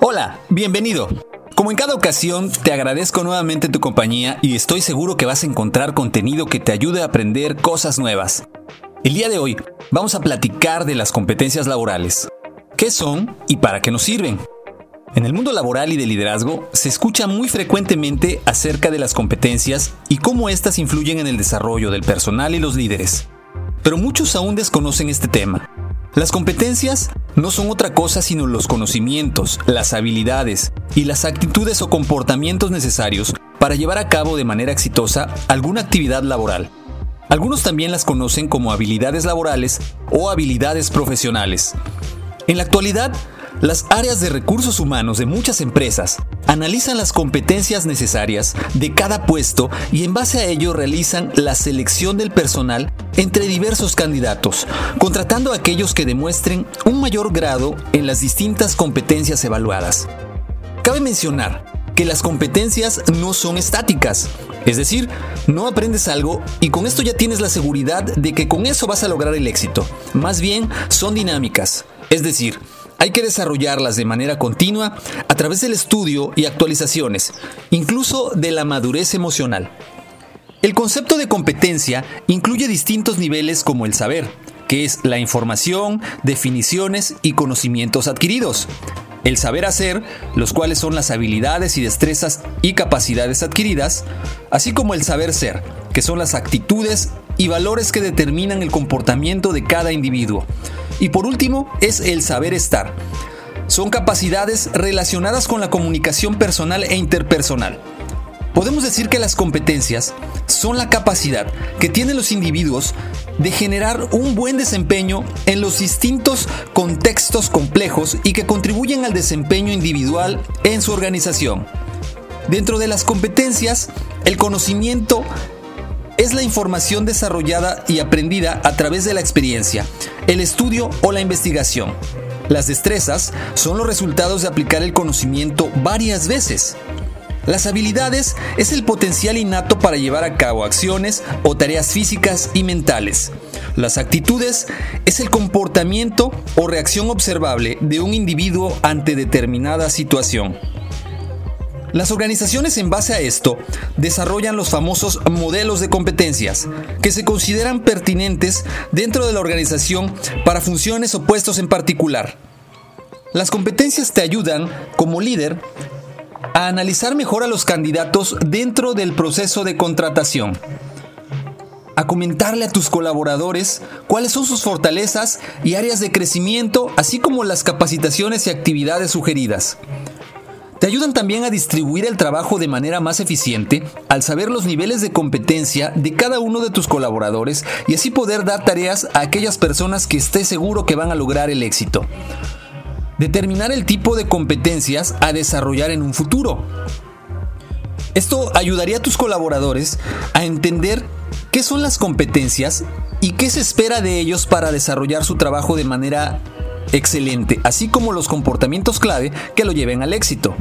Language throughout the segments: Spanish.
Hola, bienvenido. Como en cada ocasión, te agradezco nuevamente tu compañía y estoy seguro que vas a encontrar contenido que te ayude a aprender cosas nuevas. El día de hoy vamos a platicar de las competencias laborales. ¿Qué son y para qué nos sirven? En el mundo laboral y de liderazgo se escucha muy frecuentemente acerca de las competencias y cómo éstas influyen en el desarrollo del personal y los líderes. Pero muchos aún desconocen este tema. Las competencias no son otra cosa sino los conocimientos, las habilidades y las actitudes o comportamientos necesarios para llevar a cabo de manera exitosa alguna actividad laboral. Algunos también las conocen como habilidades laborales o habilidades profesionales. En la actualidad, las áreas de recursos humanos de muchas empresas analizan las competencias necesarias de cada puesto y en base a ello realizan la selección del personal entre diversos candidatos, contratando a aquellos que demuestren un mayor grado en las distintas competencias evaluadas. Cabe mencionar que las competencias no son estáticas, es decir, no aprendes algo y con esto ya tienes la seguridad de que con eso vas a lograr el éxito. Más bien, son dinámicas, es decir, hay que desarrollarlas de manera continua a través del estudio y actualizaciones, incluso de la madurez emocional. El concepto de competencia incluye distintos niveles como el saber, que es la información, definiciones y conocimientos adquiridos. El saber hacer, los cuales son las habilidades y destrezas y capacidades adquiridas, así como el saber ser, que son las actitudes y valores que determinan el comportamiento de cada individuo. Y por último, es el saber estar. Son capacidades relacionadas con la comunicación personal e interpersonal. Podemos decir que las competencias son la capacidad que tienen los individuos de generar un buen desempeño en los distintos contextos complejos y que contribuyen al desempeño individual en su organización. Dentro de las competencias, el conocimiento es la información desarrollada y aprendida a través de la experiencia, el estudio o la investigación. Las destrezas son los resultados de aplicar el conocimiento varias veces. Las habilidades es el potencial innato para llevar a cabo acciones o tareas físicas y mentales. Las actitudes es el comportamiento o reacción observable de un individuo ante determinada situación. Las organizaciones en base a esto desarrollan los famosos modelos de competencias, que se consideran pertinentes dentro de la organización para funciones o puestos en particular. Las competencias te ayudan, como líder, a analizar mejor a los candidatos dentro del proceso de contratación, a comentarle a tus colaboradores cuáles son sus fortalezas y áreas de crecimiento, así como las capacitaciones y actividades sugeridas. Te ayudan también a distribuir el trabajo de manera más eficiente al saber los niveles de competencia de cada uno de tus colaboradores y así poder dar tareas a aquellas personas que estés seguro que van a lograr el éxito. Determinar el tipo de competencias a desarrollar en un futuro. Esto ayudaría a tus colaboradores a entender qué son las competencias y qué se espera de ellos para desarrollar su trabajo de manera excelente, así como los comportamientos clave que lo lleven al éxito.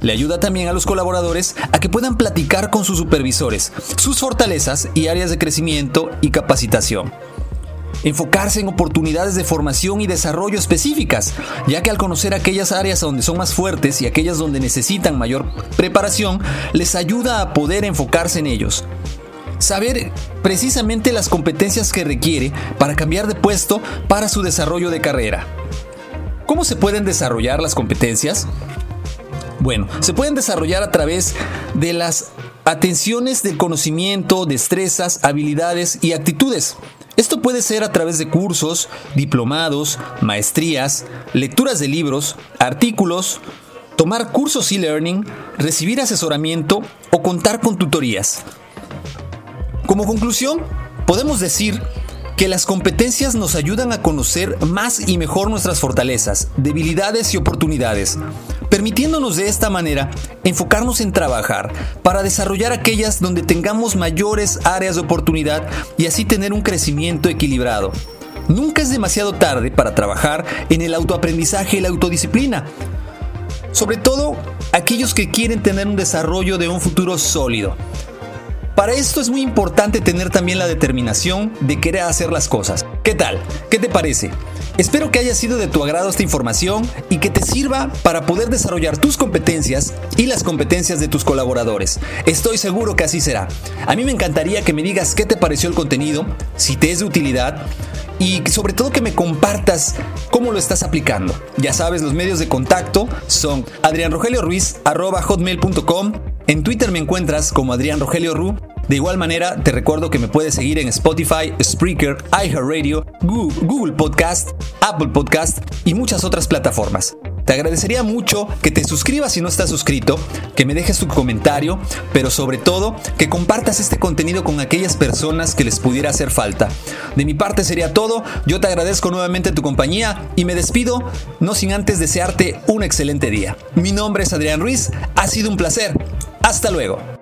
Le ayuda también a los colaboradores a que puedan platicar con sus supervisores, sus fortalezas y áreas de crecimiento y capacitación. Enfocarse en oportunidades de formación y desarrollo específicas, ya que al conocer aquellas áreas donde son más fuertes y aquellas donde necesitan mayor preparación, les ayuda a poder enfocarse en ellos. Saber precisamente las competencias que requiere para cambiar de puesto para su desarrollo de carrera. ¿Cómo se pueden desarrollar las competencias? Bueno, se pueden desarrollar a través de las atenciones del conocimiento, destrezas, habilidades y actitudes. Esto puede ser a través de cursos, diplomados, maestrías, lecturas de libros, artículos, tomar cursos e-learning, recibir asesoramiento o contar con tutorías. Como conclusión, podemos decir que las competencias nos ayudan a conocer más y mejor nuestras fortalezas, debilidades y oportunidades, permitiéndonos de esta manera enfocarnos en trabajar para desarrollar aquellas donde tengamos mayores áreas de oportunidad y así tener un crecimiento equilibrado. Nunca es demasiado tarde para trabajar en el autoaprendizaje y la autodisciplina, sobre todo aquellos que quieren tener un desarrollo de un futuro sólido. Para esto es muy importante tener también la determinación de querer hacer las cosas. ¿Qué tal? ¿Qué te parece? Espero que haya sido de tu agrado esta información y que te sirva para poder desarrollar tus competencias y las competencias de tus colaboradores. Estoy seguro que así será. A mí me encantaría que me digas qué te pareció el contenido, si te es de utilidad y sobre todo que me compartas cómo lo estás aplicando. Ya sabes, los medios de contacto son adrianrogelioruiz.com en Twitter me encuentras como Adrián Rogelio Ru. De igual manera, te recuerdo que me puedes seguir en Spotify, Spreaker, iHeartRadio, Google Podcast, Apple Podcast y muchas otras plataformas. Te agradecería mucho que te suscribas si no estás suscrito, que me dejes tu comentario, pero sobre todo que compartas este contenido con aquellas personas que les pudiera hacer falta. De mi parte sería todo, yo te agradezco nuevamente tu compañía y me despido, no sin antes desearte un excelente día. Mi nombre es Adrián Ruiz, ha sido un placer. Hasta luego.